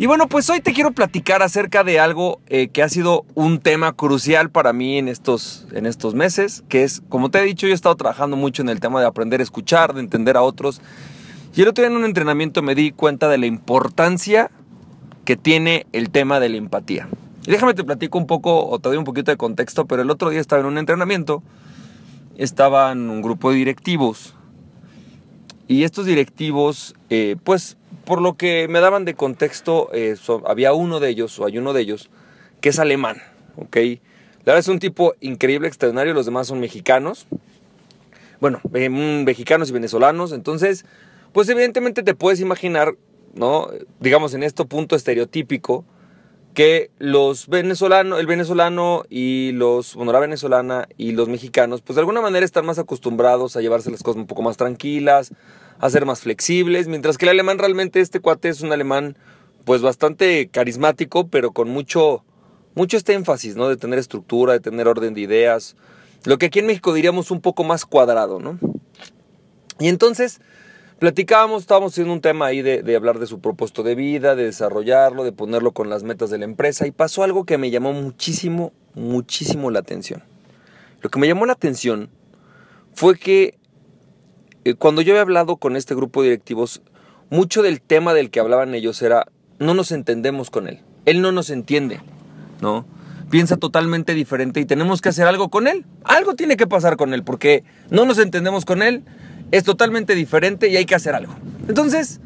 Y bueno, pues hoy te quiero platicar acerca de algo eh, que ha sido un tema crucial para mí en estos, en estos meses, que es, como te he dicho, yo he estado trabajando mucho en el tema de aprender a escuchar, de entender a otros. Y el otro día en un entrenamiento me di cuenta de la importancia que tiene el tema de la empatía. Y déjame te platico un poco o te doy un poquito de contexto, pero el otro día estaba en un entrenamiento, estaban un grupo de directivos y estos directivos, eh, pues por lo que me daban de contexto, eh, había uno de ellos, o hay uno de ellos, que es alemán, ¿ok? La verdad es un tipo increíble, extraordinario, los demás son mexicanos. Bueno, eh, mexicanos y venezolanos, entonces, pues evidentemente te puedes imaginar, ¿no? Digamos en este punto estereotípico, que los venezolanos, el venezolano y los, bueno, la venezolana y los mexicanos, pues de alguna manera están más acostumbrados a llevarse las cosas un poco más tranquilas, a ser más flexibles, mientras que el alemán realmente este cuate es un alemán pues bastante carismático, pero con mucho mucho este énfasis, ¿no? De tener estructura, de tener orden de ideas, lo que aquí en México diríamos un poco más cuadrado, ¿no? Y entonces platicábamos, estábamos haciendo un tema ahí de, hablar de su propósito de vida, de desarrollarlo, de ponerlo con las metas de la empresa y pasó algo que me llamó muchísimo, muchísimo la atención. Lo que me llamó la atención fue que eh, cuando yo he hablado con este grupo de directivos, mucho del tema del que hablaban ellos era, no nos entendemos con él, él no nos entiende, ¿no? Piensa totalmente diferente y tenemos que hacer algo con él, algo tiene que pasar con él, porque no nos entendemos con él, es totalmente diferente y hay que hacer algo. Entonces,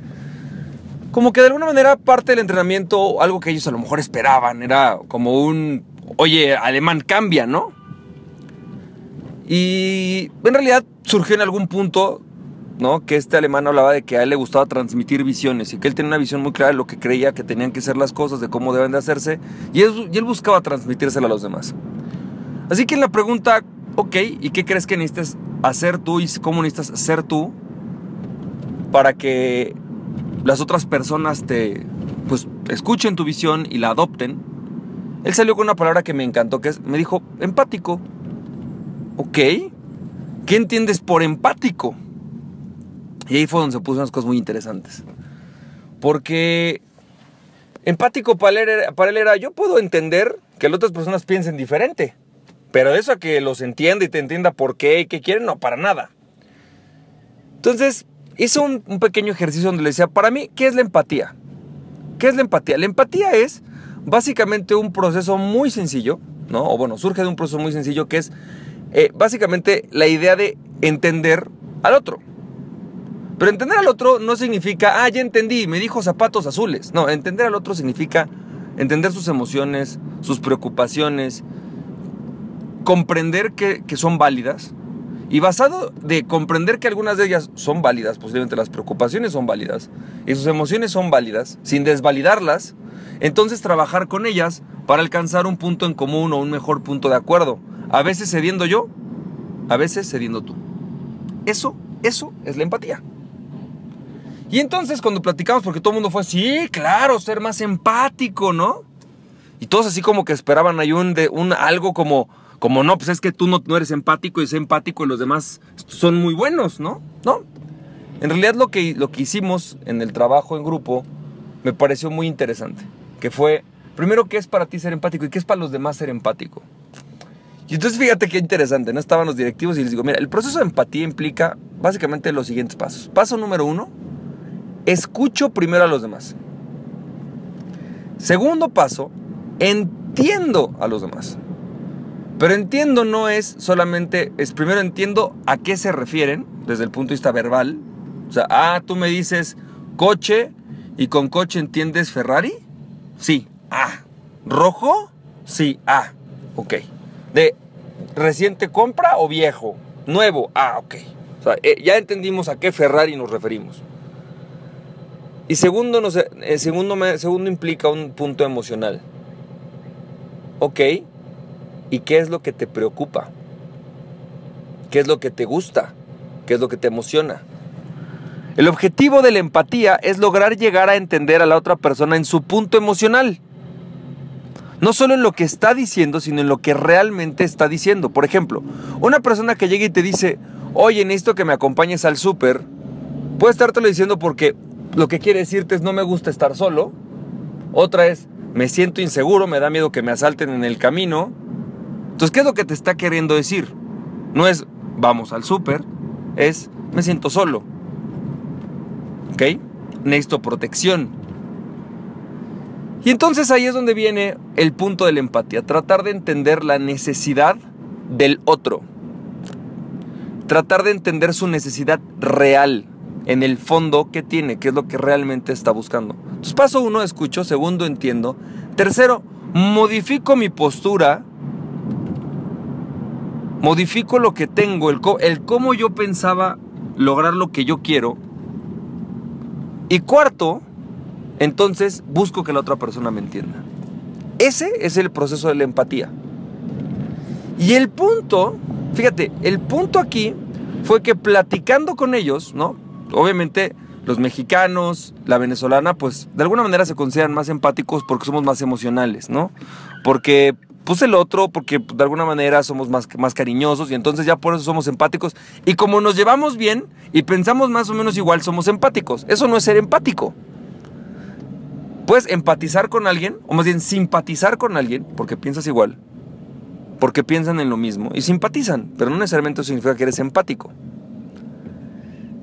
como que de alguna manera parte del entrenamiento, algo que ellos a lo mejor esperaban, era como un, oye, alemán cambia, ¿no? Y en realidad surgió en algún punto, ¿no? Que este alemán hablaba de que a él le gustaba transmitir visiones y que él tenía una visión muy clara de lo que creía que tenían que ser las cosas, de cómo deben de hacerse, y él, buscaba transmitírsela a los demás. Así que en la pregunta, ok, ¿y qué crees que necesitas hacer tú y cómo necesitas ser tú para que las otras personas te, pues, escuchen tu visión y la adopten? Él salió con una palabra que me encantó, que es, me dijo, empático. Ok, ¿qué entiendes por empático? Y ahí fue donde se puso unas cosas muy interesantes. Porque empático para él, era, para él era, yo puedo entender que las otras personas piensen diferente, pero eso que los entienda y te entienda por qué y qué quieren, no, para nada. Entonces, un, un pequeño ejercicio donde le decía, para mí, ¿qué es la empatía? ¿Qué es la empatía? La empatía es básicamente un proceso muy sencillo, ¿no? O bueno, surge de un proceso muy sencillo que es eh, básicamente la idea de entender al otro. Pero entender al otro no significa, ah, ya entendí, me dijo zapatos azules. No, entender al otro significa entender sus emociones, sus preocupaciones, comprender que, que son válidas. Y basado de comprender que algunas de ellas son válidas, posiblemente las preocupaciones son válidas y sus emociones son válidas, sin desvalidarlas, entonces trabajar con ellas para alcanzar un punto en común o un mejor punto de acuerdo. A veces cediendo yo, a veces cediendo tú. Eso, eso es la empatía. Y entonces cuando platicamos, porque todo el mundo fue, sí, claro, ser más empático, ¿no? Y todos así como que esperaban ahí un, de, un algo como, como no, pues es que tú no, no eres empático y es empático y los demás son muy buenos, ¿no? No. En realidad lo que, lo que hicimos en el trabajo en grupo me pareció muy interesante. Que fue, primero, ¿qué es para ti ser empático y qué es para los demás ser empático? Y entonces fíjate qué interesante, ¿no? Estaban los directivos y les digo, mira, el proceso de empatía implica básicamente los siguientes pasos. Paso número uno, escucho primero a los demás. Segundo paso, entiendo a los demás. Pero entiendo no es solamente, es primero entiendo a qué se refieren desde el punto de vista verbal. O sea, ah, tú me dices coche y con coche entiendes Ferrari. Sí, ah. ¿Rojo? Sí, ah. Ok. ¿De reciente compra o viejo? Nuevo. Ah, ok. Eh, ya entendimos a qué Ferrari nos referimos. Y segundo, no sé, eh, segundo, segundo implica un punto emocional. Ok. ¿Y qué es lo que te preocupa? ¿Qué es lo que te gusta? qué es lo que te emociona. El objetivo de la empatía es lograr llegar a entender a la otra persona en su punto emocional. No solo en lo que está diciendo, sino en lo que realmente está diciendo. Por ejemplo, una persona que llega y te dice, oye, necesito que me acompañes al súper, puede estártelo diciendo porque lo que quiere decirte es no me gusta estar solo. Otra es, me siento inseguro, me da miedo que me asalten en el camino. Entonces, ¿qué es lo que te está queriendo decir? No es vamos al súper, es me siento solo. ¿Ok? Necesito protección. Y entonces ahí es donde viene el punto de la empatía, tratar de entender la necesidad del otro. Tratar de entender su necesidad real en el fondo que tiene, qué es lo que realmente está buscando. Entonces, paso uno, escucho. Segundo, entiendo. Tercero, modifico mi postura. Modifico lo que tengo, el, el cómo yo pensaba lograr lo que yo quiero. Y cuarto, entonces busco que la otra persona me entienda. Ese es el proceso de la empatía. Y el punto, fíjate, el punto aquí fue que platicando con ellos, ¿no? Obviamente los mexicanos, la venezolana, pues de alguna manera se consideran más empáticos porque somos más emocionales, ¿no? Porque puse el otro, porque de alguna manera somos más, más cariñosos y entonces ya por eso somos empáticos. Y como nos llevamos bien y pensamos más o menos igual, somos empáticos. Eso no es ser empático. Puedes empatizar con alguien, o más bien simpatizar con alguien, porque piensas igual, porque piensan en lo mismo y simpatizan, pero no necesariamente significa que eres empático.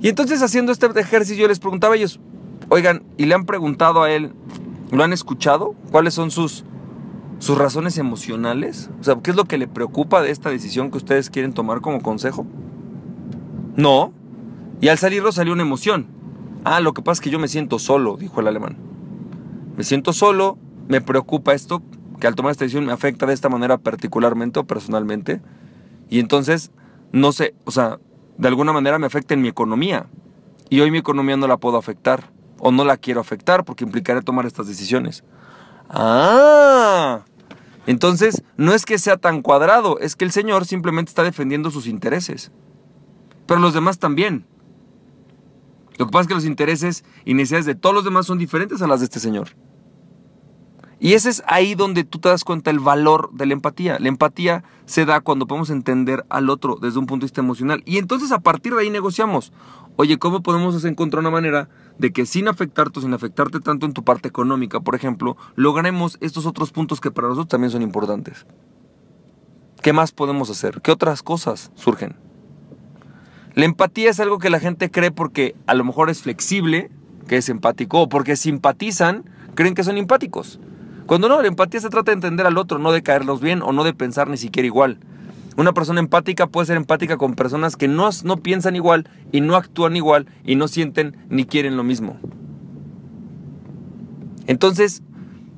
Y entonces haciendo este ejercicio yo les preguntaba a ellos, oigan, ¿y le han preguntado a él, lo han escuchado? ¿Cuáles son sus, sus razones emocionales? O sea, ¿qué es lo que le preocupa de esta decisión que ustedes quieren tomar como consejo? No. Y al salirlo salió una emoción. Ah, lo que pasa es que yo me siento solo, dijo el alemán. Me siento solo, me preocupa esto, que al tomar esta decisión me afecta de esta manera particularmente o personalmente. Y entonces, no sé, o sea, de alguna manera me afecta en mi economía. Y hoy mi economía no la puedo afectar. O no la quiero afectar porque implicaría tomar estas decisiones. Ah. Entonces, no es que sea tan cuadrado, es que el Señor simplemente está defendiendo sus intereses. Pero los demás también. Lo que pasa es que los intereses y necesidades de todos los demás son diferentes a las de este Señor. Y ese es ahí donde tú te das cuenta el valor de la empatía. La empatía se da cuando podemos entender al otro desde un punto de vista emocional. Y entonces a partir de ahí negociamos. Oye, ¿cómo podemos encontrar una manera de que sin afectarte, sin afectarte tanto en tu parte económica, por ejemplo, logremos estos otros puntos que para nosotros también son importantes? ¿Qué más podemos hacer? ¿Qué otras cosas surgen? La empatía es algo que la gente cree porque a lo mejor es flexible, que es empático, o porque simpatizan, creen que son empáticos. Cuando no, la empatía se trata de entender al otro, no de caerlos bien o no de pensar ni siquiera igual. Una persona empática puede ser empática con personas que no, no piensan igual y no actúan igual y no sienten ni quieren lo mismo. Entonces,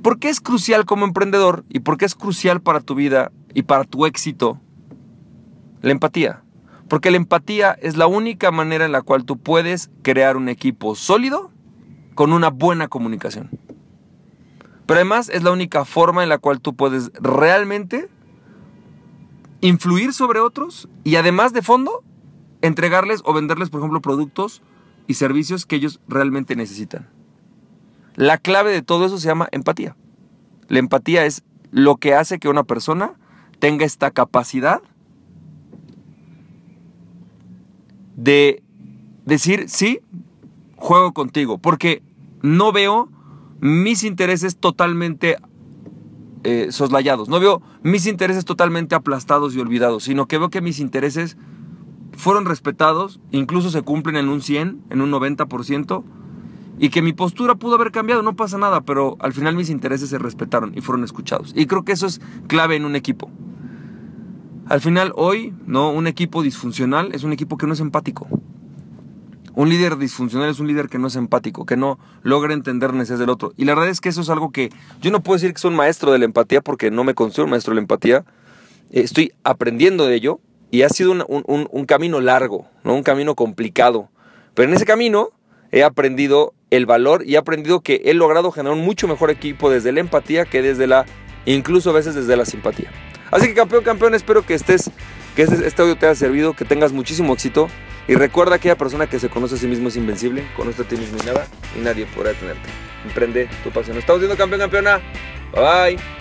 ¿por qué es crucial como emprendedor y por qué es crucial para tu vida y para tu éxito la empatía? Porque la empatía es la única manera en la cual tú puedes crear un equipo sólido con una buena comunicación. Pero además es la única forma en la cual tú puedes realmente influir sobre otros y además de fondo entregarles o venderles, por ejemplo, productos y servicios que ellos realmente necesitan. La clave de todo eso se llama empatía. La empatía es lo que hace que una persona tenga esta capacidad de decir, sí, juego contigo, porque no veo mis intereses totalmente eh, soslayados, no veo mis intereses totalmente aplastados y olvidados, sino que veo que mis intereses fueron respetados, incluso se cumplen en un 100, en un 90%, y que mi postura pudo haber cambiado, no pasa nada, pero al final mis intereses se respetaron y fueron escuchados. Y creo que eso es clave en un equipo. Al final, hoy, ¿no? Un equipo disfuncional es un equipo que no es empático. Un líder disfuncional es un líder que no es empático, que no logra entender necesidades del otro. Y la verdad es que eso es algo que yo no puedo decir que soy un maestro de la empatía porque no me considero un maestro de la empatía. Eh, estoy aprendiendo de ello y ha sido un, camino largo, ¿no? un camino complicado. Pero en ese camino he aprendido el valor y he aprendido que he logrado generar un mucho mejor equipo desde la empatía que desde la, incluso a veces desde la simpatía. Así que campeón, campeón, espero que estés que este, este audio te haya servido, que tengas muchísimo éxito. Y recuerda que aquella persona que se conoce a sí mismo es invencible, conoce a ti mismo y nada, y nadie podrá detenerte. Emprende tu pasión. Estamos viendo campeón, campeona. Bye bye.